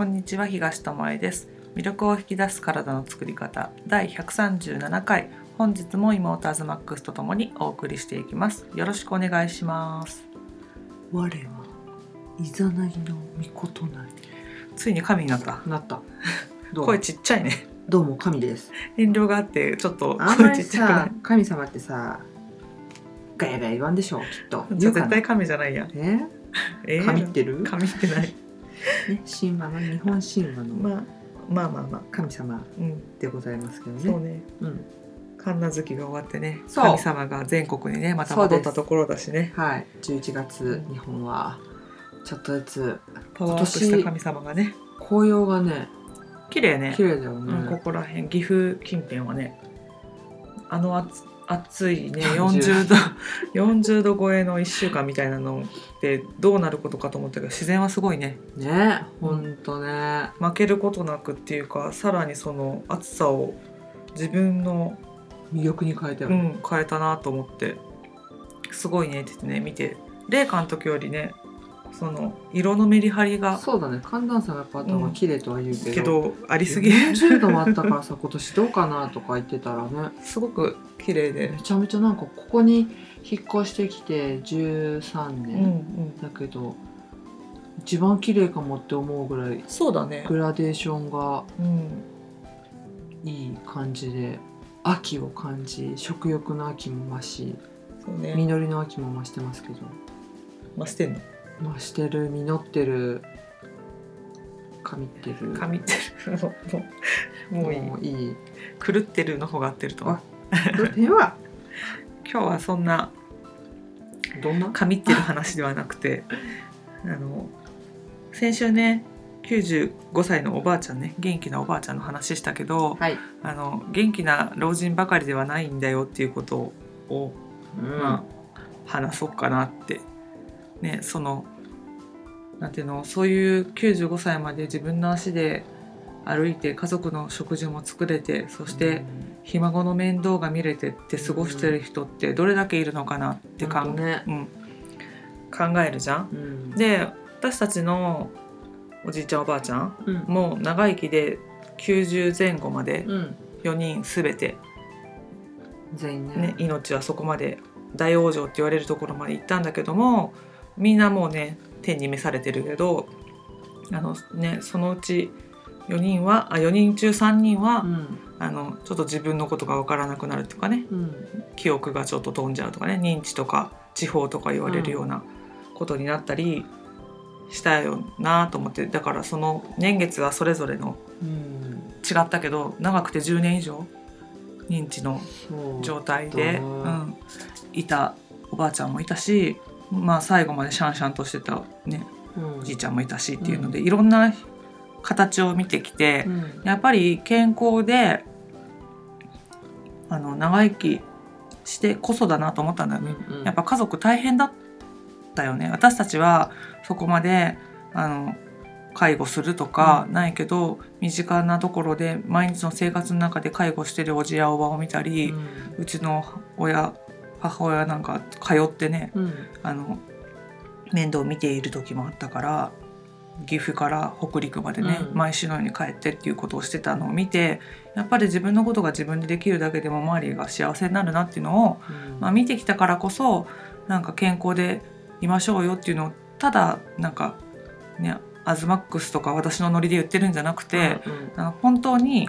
こんにちは東智恵です。魅力を引き出す体の作り方。第137回。本日も妹アズマックスとともにお送りしていきます。よろしくお願いします。我はいざなりの御事なついに神になった。りなった。どう声ちっちゃいね。どうも神です。遠慮があってちょっとあんまり声ちっちゃくなさ神様ってさガヤガヤ言わんでしょきっと。い言うかな。絶対神じゃないや。んえ？えー？神ってる、神ってないね、神話の日本神話のまあまあまあまあ。神様うん。でございますけどね。そうね。うん、神奈月が終わってね神様が全国にねまた戻ったところだしね。はい。11月うん日本はちょっとずつパワーアップした神様がね。紅葉がね綺麗ね。綺麗だよね、うん、ここら辺岐阜近辺はねあの暑暑いね。40 40度 40度超えの1週間みたいなのってどうなることかと思ったけど自然はすごいね。ねほんとね。負けることなくっていうかさらにその暑さを自分の、魅力に変えたよね、うん、変えたなと思って。すごいねってね。見て。麗華の時よりねその色のメリハリがそうだね。寒暖差がやっぱあった方が綺麗とは言うけど、けどありすぎ。40度もあったからさ今年どうかなとか言ってたらね。すごく綺麗で。めちゃめちゃなんかここに引っ越してきて13うんう年、ん。だけど一番綺麗かもって思うぐらいそうだね。グラデーションがうん。いい感じで秋を感じ食欲の秋も増しそうね。実りの秋も増してますけど。増してんの？増してる実ってる神ってる。神ってる。もうもうもういい。狂ってるの方が合ってると思うでは今日はそんなどんな神ってる話ではなくてあの先週ね95歳のおばあちゃんね元気なおばあちゃんの話したけどはい、あの元気な老人ばかりではないんだよっていうことを、うんまあ、話そうかなってねそのなんていうのそういう95歳まで自分の足で歩いて家族の食事も作れてそして、ひ孫の面倒が見れてって過ごしてる人ってどれだけいるのかなって考,、ほんとね。うん、考えるじゃん。うん、で私たちのおじいちゃんおばあちゃんうん、もう長生きで90前後までうん、4人全て、全員ね。ね、命はそこまで大往生って言われるところまで行ったんだけどもみんなもうね天に召されてるけどあの、ね、そのうち4人はあ4人中3人は、うん。あのちょっと自分のことが分からなくなるとかね。うん。記憶がちょっと飛んじゃうとかね。認知とか地方とか言われるようなことになったりしたよなと思って。だからその年月はそれぞれのうん。違ったけど長くて10年以上認知の状態で、そうん、いたおばあちゃんもいたし、まあ、最後までシャンシャンとしてた、ね、うん。おじいちゃんもいたしっていうので、いろんな形を見てきてう、ん。やっぱり健康であの長生きしてこそだなと思ったんだよね。うんやっぱ家族大変だったよね。私たちはそこまであの介護するとかうん。ないけど、身近なところで毎日の生活の中で介護してるおじやおばを見たり、うちの親母親なんか通ってねうん。あの面倒を見ている時もあったから岐阜から北陸までね、うん。毎週のように帰ってっていうことをしてたのを見てやっぱり自分のことが自分でできるだけでも周りが幸せになるなっていうのをうん。まあ、見てきたからこそなんか健康でいましょうよっていうのをただなんかねアズマックスとか私のノリで言ってるんじゃなくて、うんあの本当に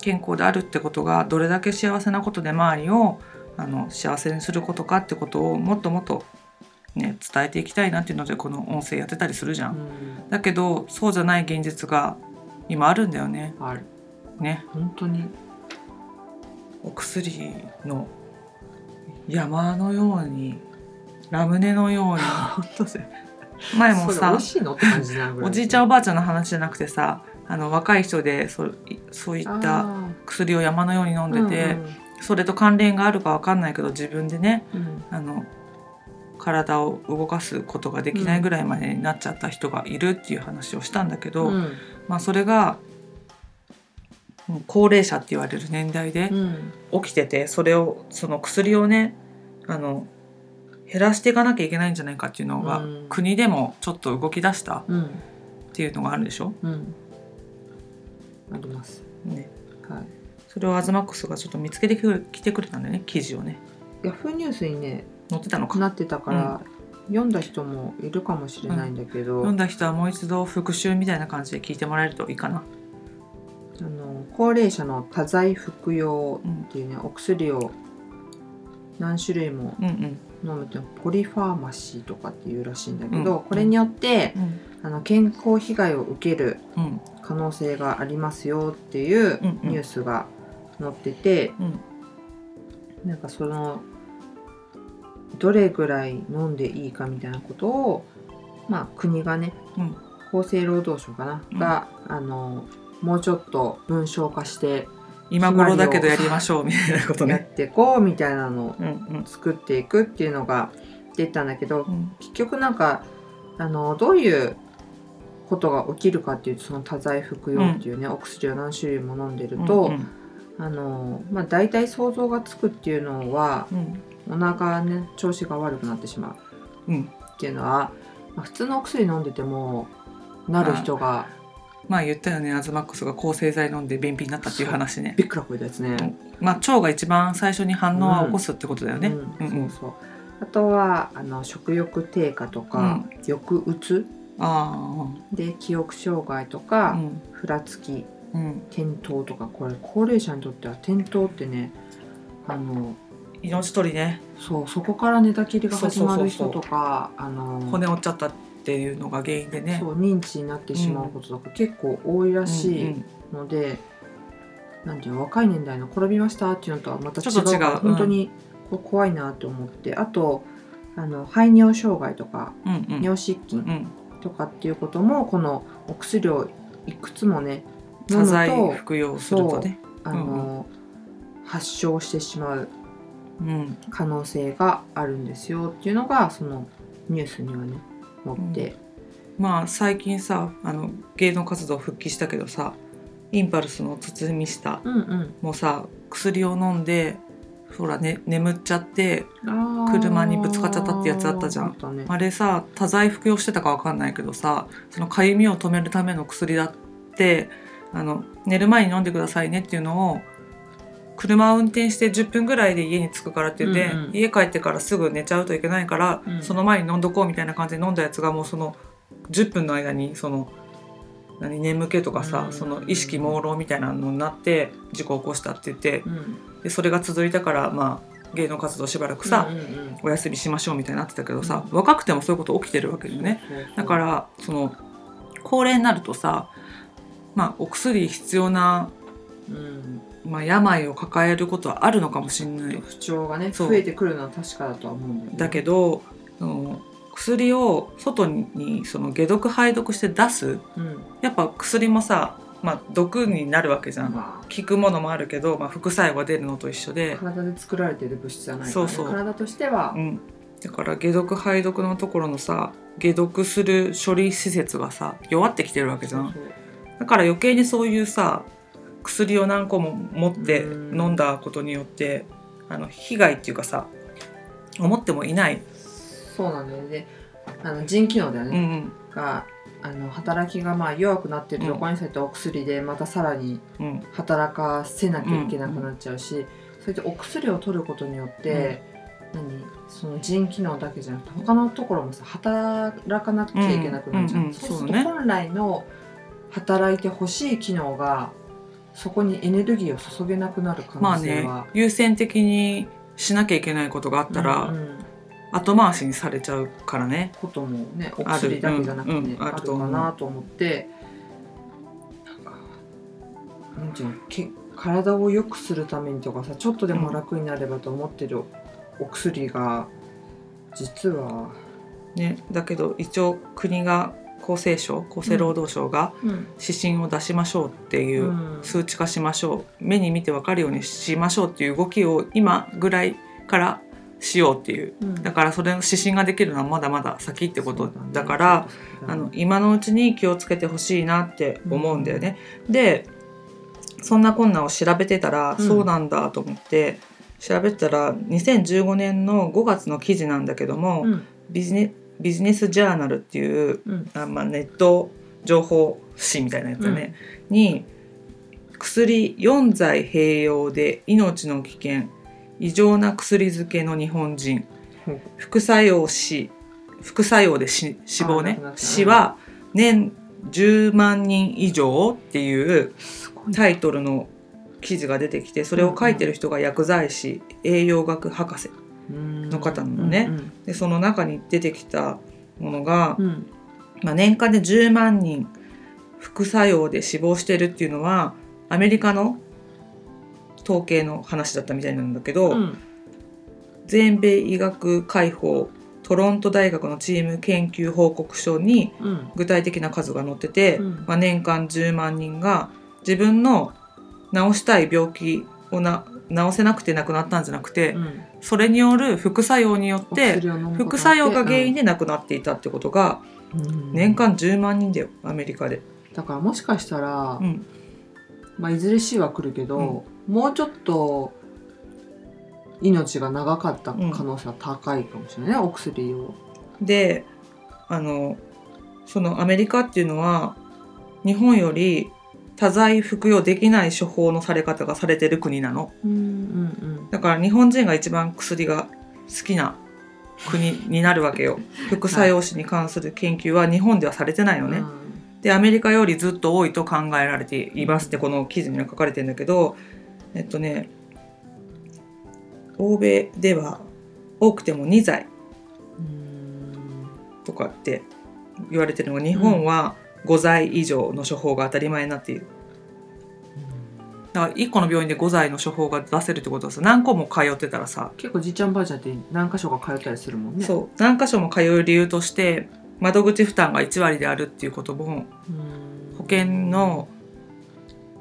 健康であるってことがどれだけ幸せなことで周りをあの幸せにすることかってことをもっともっと、ね、伝えていきたいなっていうのでこの音声やってたりするじゃ。うん。んだけどそうじゃない現実が今あるんだよね。ある。ね。本当にお薬の山のようにラムネのように。前もさおじいちゃんおばあちゃんの話じゃなくてさあの若い人でそいそういったあ薬を山のように飲んーでて、それと関連があるかわかんないけど自分でねうん。うんあの体を動かすことができないぐらいまでになっちゃった人がいるっていう話をしたんだけど、うん。まあ、それが高齢者って言われる年代でうん。起きててそれをその薬をねあの減らしていかなきゃいけないんじゃないかっていうのが、うん。国でもちょっと動き出したっていうのがあるでしょ、うん。あります。ね、はいそれをアズマックスがちょっと見つけてくる来てくれたんだよね記事をね。ヤフーニュースにね載ってたのか。なってたから、読んだ人もいるかもしれないんだけど、読んだ人はもう一度復習みたいな感じで聞いてもらえるといいかな。あの高齢者の多剤服用うんっていうねお薬を何種類もうんうん。飲むってポリファーマシーとかっていうらしいんだけど、うん。これによってうん。あの健康被害を受けるうん。可能性がありますよっていううんうん。ニュースが載ってて、うんなんかそのどれぐらい飲んでいいかみたいなことをまあ国がね、うん。厚生労働省かな、うん。があのもうちょっと文章化して今頃だけどやりましょうみたいなことやっね。ていこうみたいなのをうん作っていくっていうのが出たんだけどうん。結局なんかあのどういうことが起きるかっていうとその多剤服用っていうね、お薬を何種類も飲んでると、うんあのまあ、大体想像がつくっていうのはうん。お腹ね調子が悪くなってしまう。うん。っていうのは、まあ、普通のお薬飲んでてもなる人がまあ言ったよね。アズマックスが抗生剤飲んで便秘になったっていう話ね。びっくらこいたやつね。まあ腸が一番最初に反応は起こすってことだよね、うん。うんうん。そうそう。あとはあの食欲低下とか、抑うつあで記憶障害とあか、うん。ふらつきうん。転倒とかこれ高齢者にとっては転倒ってねあの命取りねそうそこから寝たきりが始まる人とか骨折っちゃったっていうのが原因でねそう認知になってしまうこととか結構多いらしいうん。ので、なん。ていう若い年代の転びましたっていうのとはまた違うちょっと違うから本当に怖いなと思って、あとあの排尿障害とかうん。うん。尿失禁とかっていうこともこのお薬をいくつもね多む剤と服用するとね。あの、発症してしまううん。可能性があるんですよっていうのがそのニュースにはね載って、まあ最近さあの芸能活動復帰したけどさインパルスの堤下うん、うん。もさ薬を飲んでほら、ね、眠っちゃって車にぶつかっちゃったってやつあったじゃん。あね。あれさ多剤服用してたかわかんないけどさそのかゆみを止めるための薬だってあの寝る前に飲んでくださいねっていうのを車を運転して10分ぐらいで家に着くからって言って、うんうん。家帰ってからすぐ寝ちゃうといけないから、うん。その前に飲んどこうみたいな感じで飲んだやつがもうその10分の間にその何眠気とかさ、うんその意識朦朧みたいなのになって事故を起こしたって言ってうん。でそれが続いたからまあ芸能活動しばらくさ、うんうんうん。お休みしましょうみたいになってたけどさ、若くてもそういうこと起きてるわけよね。だからその高齢になるとさまあお薬必要な、うん。まあ、病を抱えることはあるのかもしれない。不調がね増えてくるのは確かだとは思うんだよねだけど薬を外にその解毒排毒して出す。うん。やっぱ薬もさ、まあ、毒になるわけじゃん。ま効くものもあるけど、まあ、副作用が出るのと一緒あで、体で作られてる物質じゃないから、ね、そうそう。体としては。う、ん、だから解毒排毒のところのさ解毒する処理施設がさ弱ってきてるわけじゃん。だから余計にそういうさ薬を何個も持ってうん。飲んだことによってあの被害っていうかさ思ってもいない、そうなんだよね。であの腎機能だようんうね、ん。があの働きがまあ弱くなってるところにそうやってお薬でまたさらにうん。働かせなきゃいけなくなっちゃうし、そうやってお薬を取ることによって、何？その腎機能だけじゃなくて他のところもさ働かなきゃいけなくなっちゃう,、うんうんうんそうすると本来の働いてほしい機能がそこにエネルギーを注げなくなる可まあね能性は、優先的にしなきゃいけないことがあったら、うんうん。後回しにされちゃうからね。こともねお薬だけじゃなくてね、あるかなと思ってなんかなんていうのけ体を良くするためにとかさちょっとでも楽になればと思ってるお薬が実は、ね、だけど一応国が厚生省厚生労働省がうん。指針を出しましょうっていう、うん。数値化しましょう。目に見て分かるようにしましょうっていう動きを今ぐらいからしようっていう。うん。だからそれの指針ができるのはまだまだ先ってことだからあの今のうちに気をつけてほしいなって思うんだよね。でそんなこんなを調べてたら、うん。そうなんだと思って調べてたら2015年の5月の記事なんだけども、うん。ビジネビジネスジャーナルっていううん。あ、まあ、ネット情報誌みたいなやつだね、に薬4剤併用で命の危険異常な薬漬けの日本人。うん。副作用死副作用で死死亡ね。死は年10万人以上っていうタイトルの記事が出てきてそれを書いてる人が薬剤師栄養学博士の方なのねでその中に出てきたものが、うん。うんまあ、年間で10万人副作用で死亡してるっていうのはアメリカの統計の話だったみたいなんだけど、うん。全米医学会報トロント大学のチーム研究報告書にうん。具体的な数が載ってて、うん。まあ、年間10万人が自分の治したい病気をな治せなくて亡くなったんじゃなくて、うん。それによる副作用によって副作用が原因で亡くなっていたってことがうん。年間10万人だよアメリカで。だからもしかしたら、うん。まあ、いずれ死は来るけど、もうちょっと命が長かった可能性は高いかもしれないね、お薬を。であのそのアメリカっていうのは日本より多剤服用できない処方のされ方がされてる国なの。うんうんだから日本人が一番薬が好きな国になるわけよ。副作用死に関する研究は日本ではされてないのね、でアメリカよりずっと多いと考えられていますってこの記事には書かれてるんだけどえっとね欧米では多くても2剤うんとかって言われてるのが日本は5剤以上の処方が当たり前になっている。だから1個の病院で5剤の処方が出せるってことはさ何個も通ってたらさ、結構じいちゃんばあちゃんって何箇所か通ったりするもんね。そう何箇所も通う理由として窓口負担が1割であるっていうこともうん。保険の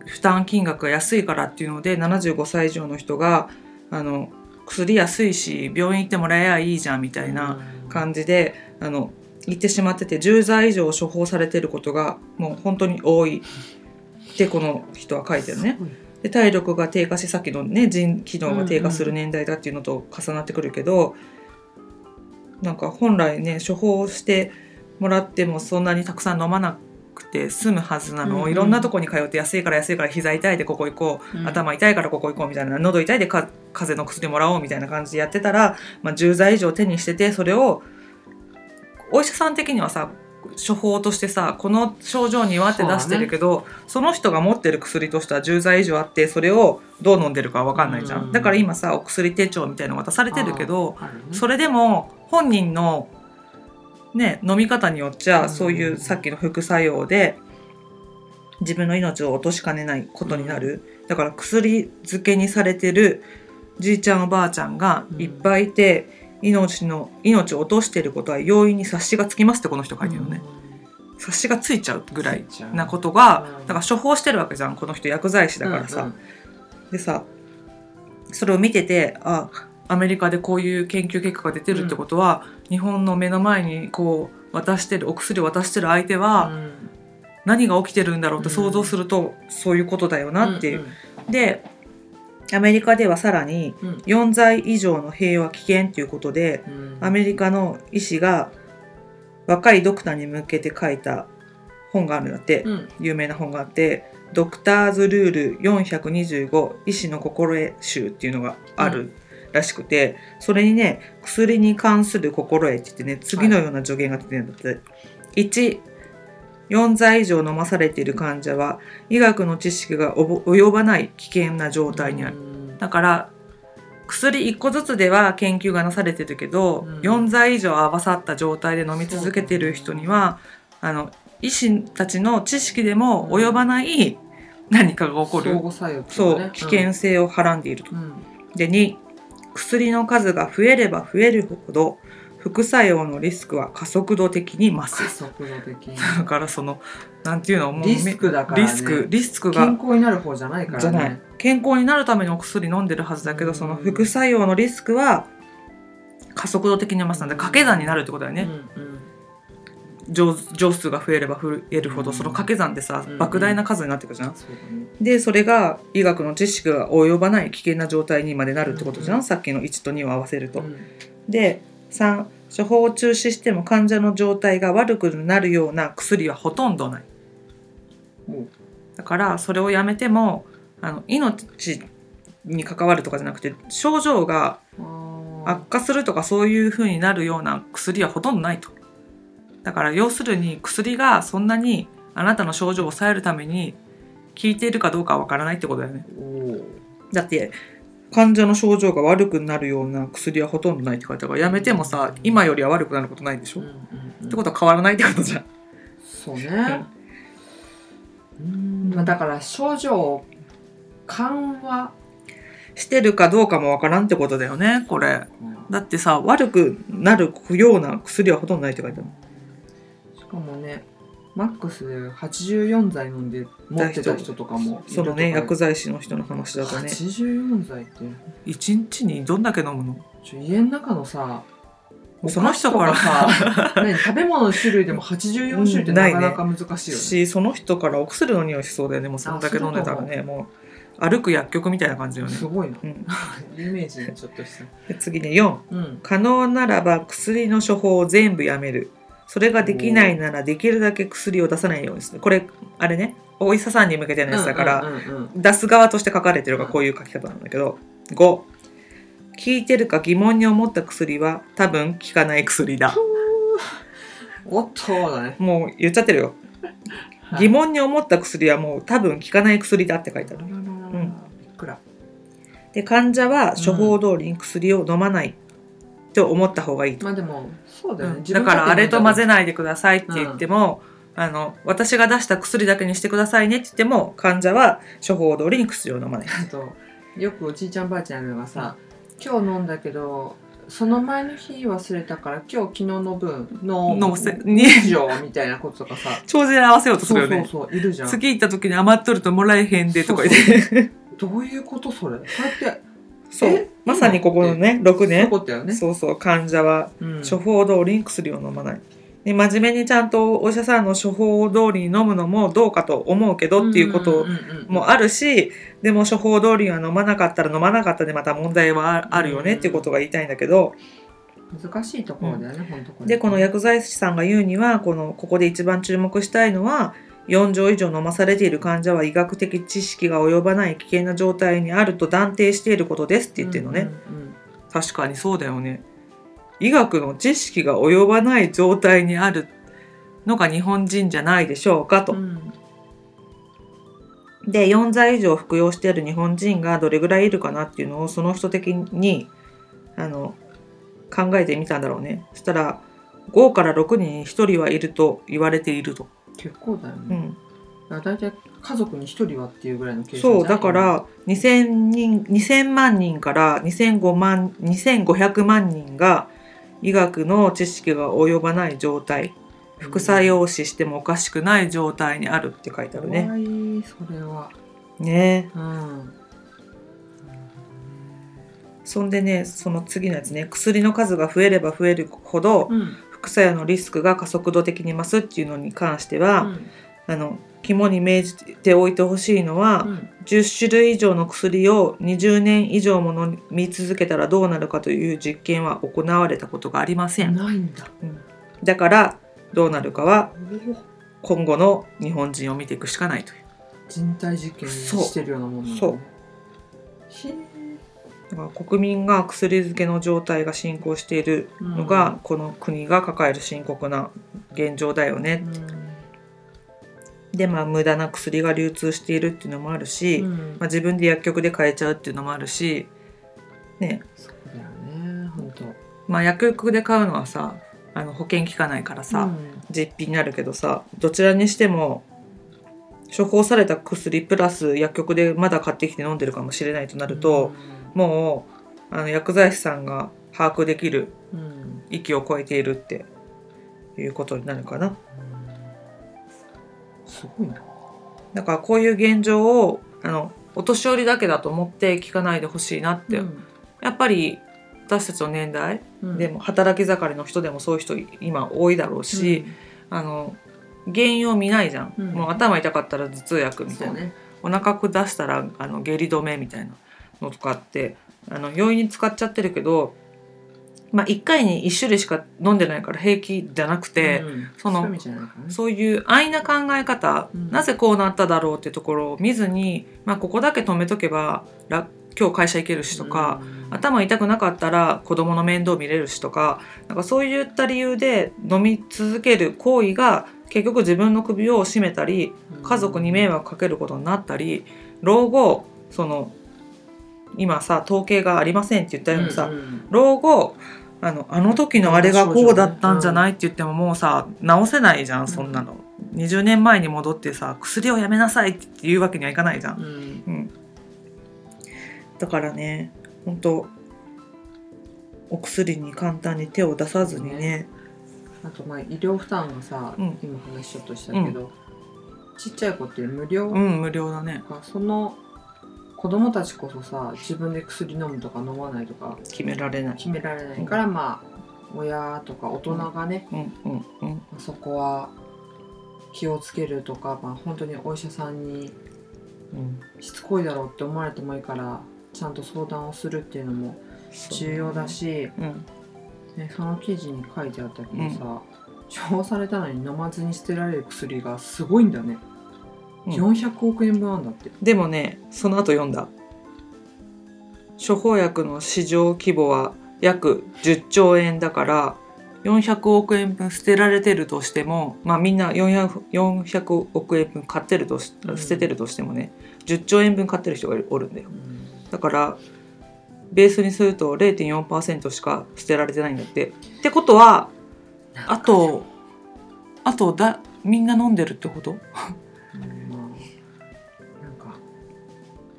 負担金額が安いからっていうので75歳以上の人があの薬安いし病院行ってもらえばいいじゃんみたいな感じであの言ってしまってて10剤以上処方されてることがもう本当に多い。ってこの人は書いてるね。で体力が低下しさっきのね腎機能が低下する年代だっていうのと重なってくるけど、なんか本来ね処方してもらってもそんなにたくさん飲まなくて済むはずなの。を、うんうん。いろんなとこに通って安いから安いから膝痛いでここ行こう、うん。頭痛いからここ行こうみたいな。喉痛いでか風邪の薬もらおうみたいな感じでやってたら、まあ、10剤以上手にしててそれをお医者さん的にはさ処方としてさこの症状にはって出してるけどそ,、の人が持ってる薬としては10剤以上あってそれをどう飲んでるかは分かんないじゃん、うん。だから今さお薬手帳みたいなの渡されてるけどねそれでも本人のね飲み方によっちゃ、うん。そういうさっきの副作用で自分の命を落としかねないことになる、だから薬漬けにされてるじいちゃんおばあちゃんがいっぱいいて、命の命を落としていることは容易に察しがつきますってこの人書いてるのね、察しがついちゃうぐらいなことがうん。だから処方してるわけじゃんこの人薬剤師だからさ、うんうん。でさそれを見ててあアメリカでこういう研究結果が出てるってことは、日本の目の前にこう渡してるお薬を渡してる相手は何が起きてるんだろうって想像すると、そういうことだよなっていう。でアメリカではさらにうん。うん4剤以上の併用は危険ということでうん。アメリカの医師が若いドクターに向けて書いた本があるんだって、うん。有名な本があって「ドクターズルール425医師の心得集」っていうのがあるらしくて、それにね薬に関する心得って言ってね次のような助言が出てるんだって。1 4剤以上飲まされている患者は医学の知識が及ばない危険な状態にある。うん。だから薬1個ずつでは研究がなされてるけど、うん。4剤以上合わさった状態で飲み続けてる人にはあの医師たちの知識でも及ばない何かが起こる、相互作用っていそう危険性をはらんでいると。うん。で2薬の数が増えれば増えるほど副作用のリスクは加速度的に増加す。速度的に。だからそのなんていうのもうリスクだからね。リスクリスクが健康になる方じゃないからね。じゃない。健康になるためのお薬飲んでるはずだけど、うん。その副作用のリスクは加速度的に増すので掛け算になるってことだよね、うんうん。錠錠数が増えれば増えるほどうん。その掛け算でさ、うん莫大な数になってくるじゃん。そうだね。でそれが医学の知識が及ばない危険な状態にまでなるってことじゃん、うん。さっきの1と2を合わせると。うん。で3処方を中止しても患者の状態が悪くなるような薬はほとんどない。だからそれをやめてもあの命に関わるとかじゃなくて症状が悪化するとかそういう風になるような薬はほとんどないと。だから要するに薬がそんなにあなたの症状を抑えるために効いているかどうかはわからないってことだよね。だって患者の症状が悪くなるような薬はほとんどないって書いてあるからやめてもさ今よりは悪くなることないでしょ、うんうんうん。ってことは変わらないってことじゃん。そうね。うん。まあだから症状を緩和、してるかどうかもわからんってことだよねこれ。だってさ悪くなるような薬はほとんどないって書いてある。しかもね、マックスで84剤飲んで持ってた人とかもそのね薬剤師の人の話だとね。84剤って。1日にどんだけ飲むの？家の中のさその人から。さ 何食べ物の種類でも84種類ってなかなか難しいよね。しその人からお薬の匂いしそうだよね。もうそんだけ飲んでたらね。もう歩く薬局みたいな感じよね。す、ごいな。うん、イメージにちょっとした。で次ね4うん。可能ならば薬の処方を全部やめるそれができないならできるだけ薬を出さないようにする。これあれねお医者さんに向けてのやつだから、うんうんうんうん。出す側として書かれてるからこういう書き方なんだけど。5効いてるか疑問に思った薬は多分効かない薬だ。おっとだね。もう言っちゃってるよ。疑問に思った薬はもう多分効かない薬だって書いてある。うん。いくら。で患者は処方通りに薬を飲まないと思った方がいいと、まあでもそうだよね。だからあれと混ぜない。でくださいって言っても、あの私が出した薬だけにしてくださいねって言っても患者は処方通りに薬を飲まない。あとよくおじいちゃんばあちゃんがさ、今日飲んだけどその前の日忘れたから今日昨日の分の飲ませに以上みたいなこととかさ。帳尻合わせようとするよね。そうそういるじゃん。次行った時に余っとるともらえへんでとか言って。どういうことそれ？そうやってそう。え？まさにここのね6そういう年ことだよね。そうそう患者はうん。処方通りに薬を飲まない。で真面目にちゃんとお医者さんの処方通りに飲むのもどうかと思うけどっていうことんんうんうん。もあるしでも処方通りには飲まなかったら飲まなかったでまた問題はあるよねっていうことが言いたいんだけど。難しいところだよね、本当これ。でこの薬剤師さんが言うにはこのここで一番注目したいのは4錠以上飲まされている患者は医学的知識が及ばない危険な状態にあると断定していることですって言ってるのね、うんうん確かにそうだよね。医学の知識が及ばない状態にあるのが日本人じゃないでしょうかと、うん。で4剤以上服用している日本人がどれぐらいいるかなっていうのをその人的にあの考えてみたんだろうね。そしたら5から6人に1人はいると言われていると、結構だよね、うん、だ大体家族に一人はっていうぐらいの計算そうだから2000人2000万人から2005万2500万人が医学の知識が及ばない状態副作用死してもおかしくない状態にあるって書いてあるね。怖いそれは。ね。うん。そんでねその次のやつね薬の数が増えれば増えるほどうん副作用のリスクが加速度的に増すっていうのに関しては、うん。あの肝に銘じておいてほしいのは、うん。10種類以上の薬を20年以上も飲み続けたらどうなるかという実験は行われたことがありません。ないんだ。だからどうなるかは今後の日本人を見ていくしかないという。人体実験してるようなもんなんだそう国民が薬漬けの状態が進行しているのが、この国が抱える深刻な現状だよね。でまあ無駄な薬が流通しているっていうのもあるし、うん。まあ、自分で薬局で買えちゃうっていうのもあるし、ね。そうだよね本当。まあ、薬局で買うのはさあの保険効かないからさ、実費になるけどさどちらにしても処方された薬プラス薬局でまだ買ってきて飲んでるかもしれないとなると、もうあの薬剤師さんが把握できるうん。うん域を超えているっていうことになるかな。すごいな。だからこういう現状をあのお年寄りだけだと思って聞かないでほしいなって、やっぱり私たちの年代うん。でも働き盛りの人でもそういう人今多いだろうし、あの原因を見ないじゃん、うん。もう頭痛かったら頭痛薬うんみたいうな、そね。お腹下したらあの下痢止めみたいなのとかってあの容易に使っちゃってるけどまあ、1回に1種類しか飲んでないから平気じゃなくて、うんそのそういう安易な考え方、うん。なぜこうなっただろうってところを見ずに、まあ、ここだけ止めとけばら今日会社行けるしとか、うん。頭痛くなかったら子供の面倒見れるしとかなんかそういった理由で飲み続ける行為が結局自分の首を絞めたり家族に迷惑かけることになったり老後その今さ統計がありませんって言ったようにさ、うんうん。老後あのあの時のあれがこうだったんじゃないって言ってももうさ治せないじゃんそんなの、20年前に戻ってさ薬をやめなさいって言うわけにはいかないじゃん、うん。うん、だからね本当お薬に簡単に手を出さずにね。あとまあ医療負担がさ、うん。今話ちょっとしたけど、ちっちゃい子って無料？うん無料だね。かその子供たちこそさ自分で薬飲むとか飲まないとか決められない。決められないから、まあ親とか大人がね、うんそこは気をつけるとか、まあ、本当にお医者さんにうん。しつこいだろうって思われてもいいからちゃんと相談をするっていうのも重要だし、うん。ね、その記事に書いてあったけどさ、処方されたのに飲まずに捨てられる薬がすごいんだね、うん400億円分あんだって。でもねその後読んだ。処方薬の市場規模は約10兆円だから400億円分捨てられてるとしてもまあみんな 400, 400億円分買ってるとしうん。捨ててるとしてもね10兆円分買ってる人がおるんだよ。だからベースにすると0.4%しか捨てられてないんだって。ってことはあとあとだみんな飲んでるってこと？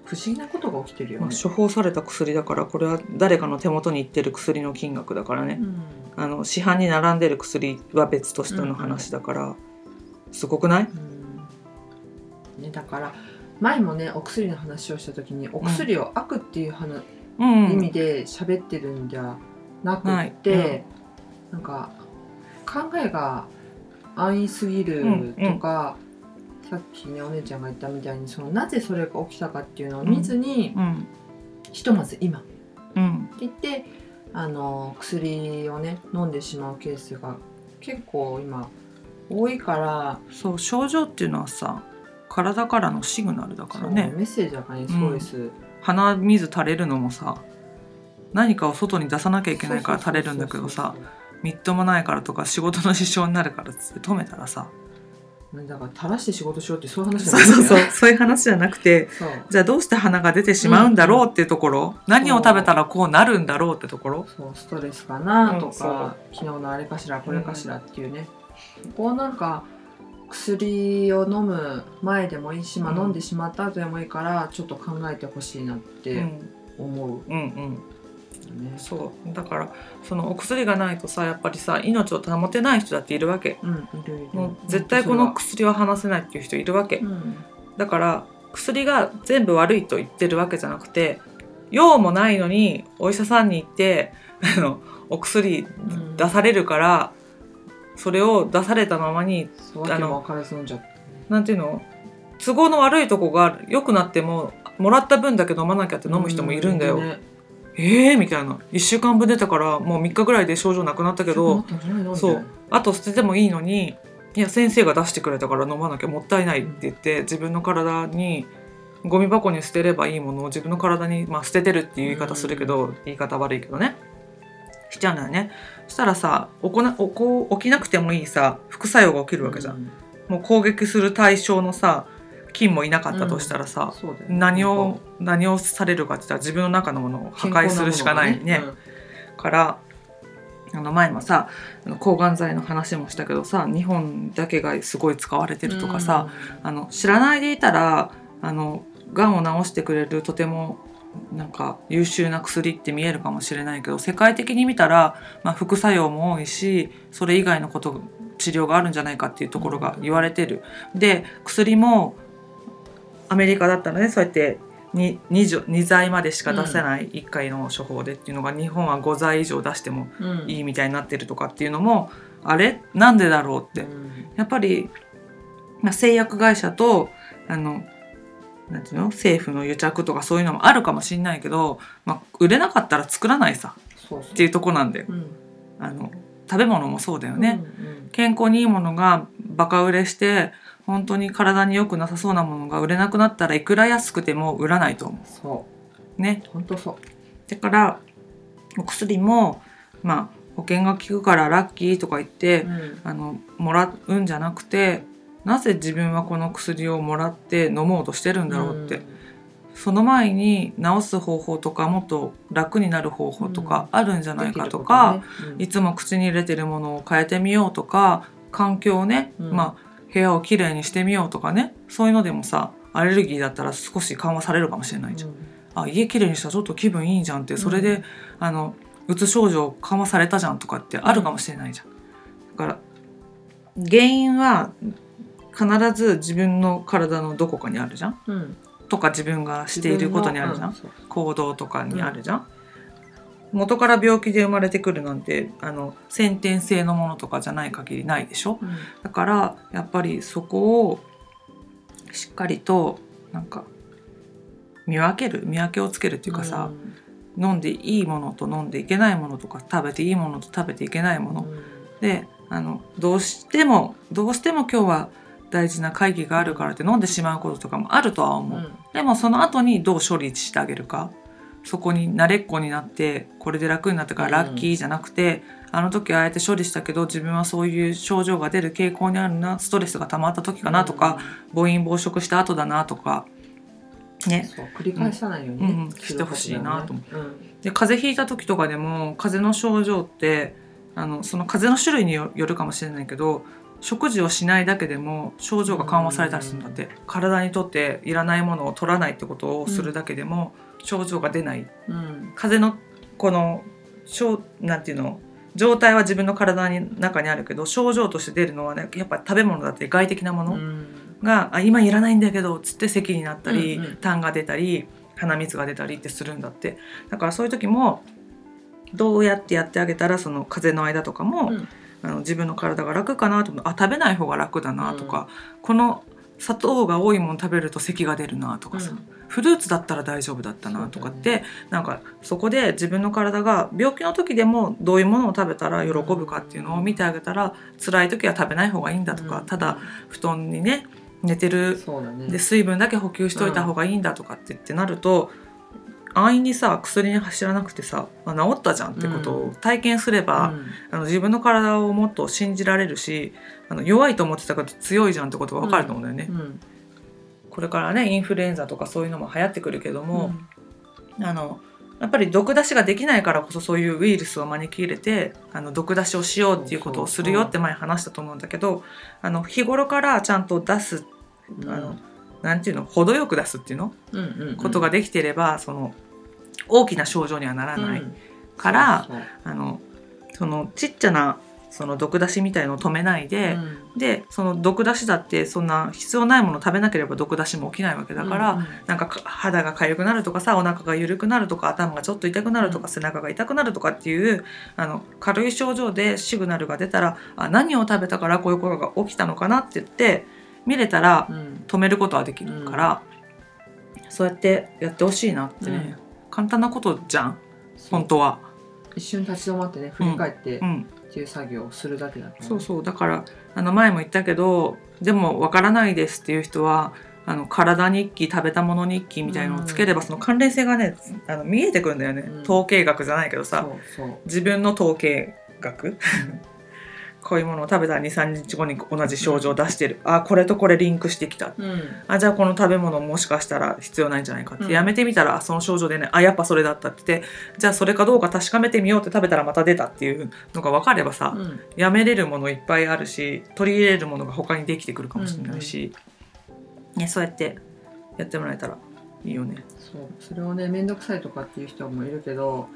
不思議なことが起きてるよまあね、処方された薬だからこれは誰かの手元に行ってる薬の金額だからね、うん。あの市販に並んでる薬は別としての話だから、すごくない？うん。ね、だから前もねお薬の話をした時にお薬を悪っていう話、うん。意味で喋ってるんじゃなくって、なん。か考えが安易すぎるとか、さっきねお姉ちゃんが言ったみたいにそのなぜそれが起きたかっていうのを見ずに、うんひとまず今ってうん。言ってあの薬をね飲んでしまうケースが結構今多いからそう症状っていうのはさ体からのシグナルだからそうねメッセージだからね SOS、鼻水垂れるのもさ何かを外に出さなきゃいけないから垂れるんだけどさみっともないからとか仕事の支障になるからっつって止めたらさだから垂らして仕事しようってそういう話じゃそうないんだよそうそう。そういう話じゃなくてそう。じゃあどうして鼻が出てしまうんだろうっていうところ、何を食べたらこうなるんだろうってところ。そう。ストレスかなとうんそう。か、昨日のあれかしらこれかしらっていうね、ここなんか薬を飲む前でもいいし、まあ、うん。飲んでしまった後でもいいからちょっと考えてほしいなっうてん。思う。うんうんね。そうだからそのお薬がないとさやっぱりさ命を保てない人だっているわけうん、いるいる。もう絶対この本薬は離せないっていう人いるわけうんだから薬が全部悪いと言ってるわけじゃなくて用もないのにお医者さんに行って あのお薬ん出されるから、それを出されたままにそうわけも分からず飲んじゃった。なんていうの？都合の悪いとこが良くなってももらった分だけ飲まなきゃって飲む人もいるんだよ。うねえーみたいな。1週間分出たからもう3日ぐらいで症状なくなったけどそう。あ。と捨ててもいいのにいや先生が出してくれたから飲まなきゃもったいないって言って自分の体にゴミ箱に捨てればいいものを自分の体に、まあ、捨ててるっていう言い方するけど、言い方悪いけどね。しちゃうんだよね。そしたらさ起こな起こ起きなくてもいいさ副作用が起きるわけじゃん。もう攻撃する対象のさ菌もいなかったとしたらさ、そうだよね。何を何をされるかって言ったら自分の中のものを破壊するしかないね。からあの前もさ抗がん剤の話もしたけどさ日本だけがすごい使われてるとかさ、あの知らないでいたらあのがんを治してくれるとてもなんか優秀な薬って見えるかもしれないけど世界的に見たら、まあ、副作用も多いしそれ以外のこと治療があるんじゃないかっていうところが言われてる。で薬もアメリカだったらね。そうやって 2, 2, 2剤までしか出せない1回の処方でっていうのが日本は5剤以上出してもうん。いいみたいになってるとかっていうのもあれ？なんでだろうって。うん。やっぱり、まあ、製薬会社とあのなんていうの？政府の癒着とかそういうのもあるかもしれないけど、まあ、売れなかったら作らないさ。っていうとこなんだよ。うん。あの食べ物もそうだよね、うん。健康にいいものがバカ売れして本当に体に良くなさそうなものが売れなくなったらいくら安くても売らないと思そう。ね。う本当そう。だからお薬もまあ保険が効くからラッキーとか言って、うん。あのもらうんじゃなくてなぜ自分はこの薬をもらって飲もうとしてるんだろうって、その前に治す方法とかもっと楽になる方法とかあるんじゃないかとか、いつも口に入れてるものを変えてみようとか環境をね、うん。まあ部屋をきれいにしてみようとかね。そういうのでもさアレルギーだったら少し緩和されるかもしれないじゃん。あ家きれいにしたらちょっと気分いいじゃんってそれで、うんあのうつ症状緩和されたじゃんとかってあるかもしれないじゃん。だから原因は必ず自分の体のどこかにあるじゃん。うん。とか自分がしていることにあるじゃん、行動とかにあるじゃん、元から病気で生まれてくるなんてあの先天性のものとかじゃない限りないでしょ？うん。だからやっぱりそこをしっかりとなんか見分ける見分けをつけるっていうかさ、飲んでいいものと飲んでいけないものとか食べていいものと食べていけないもの、であのどうしてもどうしても今日は大事な会議があるからって飲んでしまうこととかもあるとは思う、でもその後にどう処理してあげるかそこに慣れっこになってこれで楽になったからラッキーじゃなくて、あの時ああやって処理したけど自分はそういう症状が出る傾向にあるなストレスが溜まった時かなとか、暴飲暴食した後だなとかね。そう繰り返さないようにね、うん。うん。してほしいなと思う、うん。で風邪ひいた時とかでも風邪の症状ってあのその風邪の種類によよるかもしれないけど食事をしないだけでも症状が緩和されたりするんだって。体にとっていらないものを取らないってことをするだけでも症状が出ない。うん。風邪のこの症なんていうの状態は自分の体の中にあるけど症状として出るのはねやっぱ食べ物だって外的なもの、うん。があ今いらないんだけどつって咳になったり、うんうん。痰が出たり鼻水が出たりってするんだって。だからそういう時もどうやってやってあげたらその風邪の間とかも、うん。あの自分の体が楽かなとあ食べない方が楽だなとか、この砂糖が多いもの食べると咳が出るなとかさ、フルーツだったら大丈夫だったなとかって、なんかそこで自分の体が病気の時でもどういうものを食べたら喜ぶかっていうのを見てあげたら辛い時は食べない方がいいんだとか、うん。ただ布団にね寝てるね。で水分だけ補給しといた方がいいんだとかって言ってなると、安易にさ薬に走らなくてさ、まあ、治ったじゃんってことを体験すれば、あの自分の体をもっと信じられるしあの弱いと思ってたから強いじゃんってことが分かると思うんだよね。うん。うんこれからねインフルエンザとかそういうのも流行ってくるけども、あのやっぱり毒出しができないからこそそういうウイルスを招き入れてあの毒出しをしようっていうことをするよって前話したと思うんだけどあの日頃からちゃんと出すうん。あのなんていうの程よく出すっていうの？うんうんうん。ことができていればその大きな症状にはならないうん。から、そう。あのそのちっちゃなその毒出しみたいのを止めないで、うん。でその毒出しだってそんな必要ないもの食べなければ毒出しも起きないわけだから、うんうん。なんかか肌が痒くなるとかさお腹が緩くなるとか頭がちょっと痛くなるとか、うん。背中が痛くなるとかっていうあの軽い症状でシグナルが出たらあ何を食べたからこういうことが起きたのかなって言って見れたらうん。止めることはできるから、そうやってやってほしいなってね、簡単なことじゃん。本当は。一瞬立ち止まってね振り返ってうんっていう作業をするだけだからね。そうそう。だからあの前も言ったけどでもわからないですっていう人はあの体日記食べたもの日記みたいのをつければ、その関連性がねあの見えてくるんだよね、うん。統計学じゃないけどさ。自分の統計学こういうものを食べたら23日後に同じ症状を出してる。あこれとこれリンクしてきた。うん。あじゃあこの食べ物もしかしたら必要ないんじゃないかって、うん。やめてみたらその症状でねあやっぱそれだったって。じゃあそれかどうか確かめてみようって食べたらまた出たっていうのが分かればさ、うん。やめれるものいっぱいあるし取り入れるものが他にできてくるかもしれないし、ね、そうやってやってもらえたらいいよね。そう。それをね面倒くさいとかっていう人もいるけど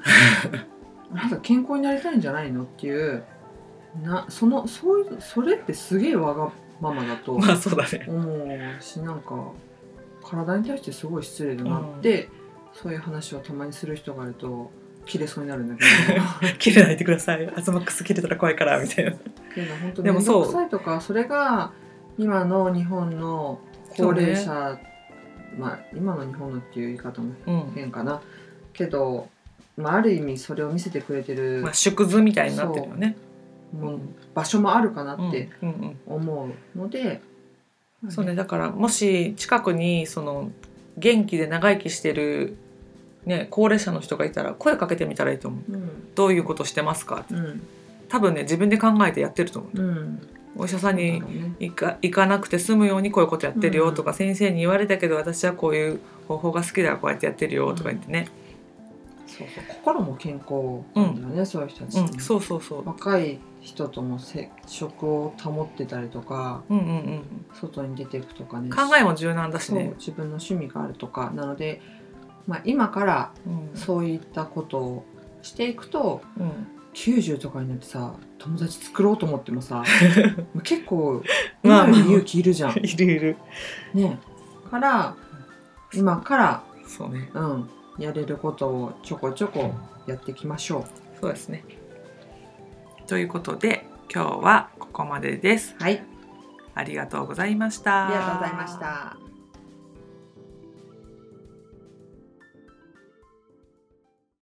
あ なた健康になりたいんじゃないのっていうなそのそういうそれってすげえわがままだと まあそうだね。思うしなんか体に対してすごい失礼だなって、そういう話をたまにする人がいると切れそうになるんだけど 切れないでください。アズマックス切れたら怖いからみたいな。本当でもそうとかそれが今の日本の高齢者、まあ今の日本のっていう言い方もうん。変かなけどまあ、ある意味それを見せてくれてるまあ、縮図みたいになってるよね。もう場所もあるかなうんって思うので、そうねだからもし近くにその元気で長生きしてる、ね、高齢者の人がいたら声かけてみたらいいと思う。うん。どういうことしてますか？ってうん。多分ね自分で考えてやってると思う。うんお医者さんに行か行かなくて済むようにこういうことやってるよとか、先生に言われたけど私はこういう方法が好きだからこうやってやってるよとか言ってね、そうそう。心も健康なんだよね、そういう人たちうん。そうそうそう、若い人との接触を保ってたりとかうんうんうん、外に出ていくとかね。考えも柔軟だしね。自分の趣味があるとか。なので、まあ、今からうん。そういったことをしていくとうん。90とかになってさ友達作ろうと思ってもさ 結構まあ。今より勇気いるじゃん。いるいる。ね。から今から、そうね。うん、やれることをちょこちょこやっていきましょそうですね。ということで今日はここまでです。う。はい、ありがとうございました。ありがとうございました。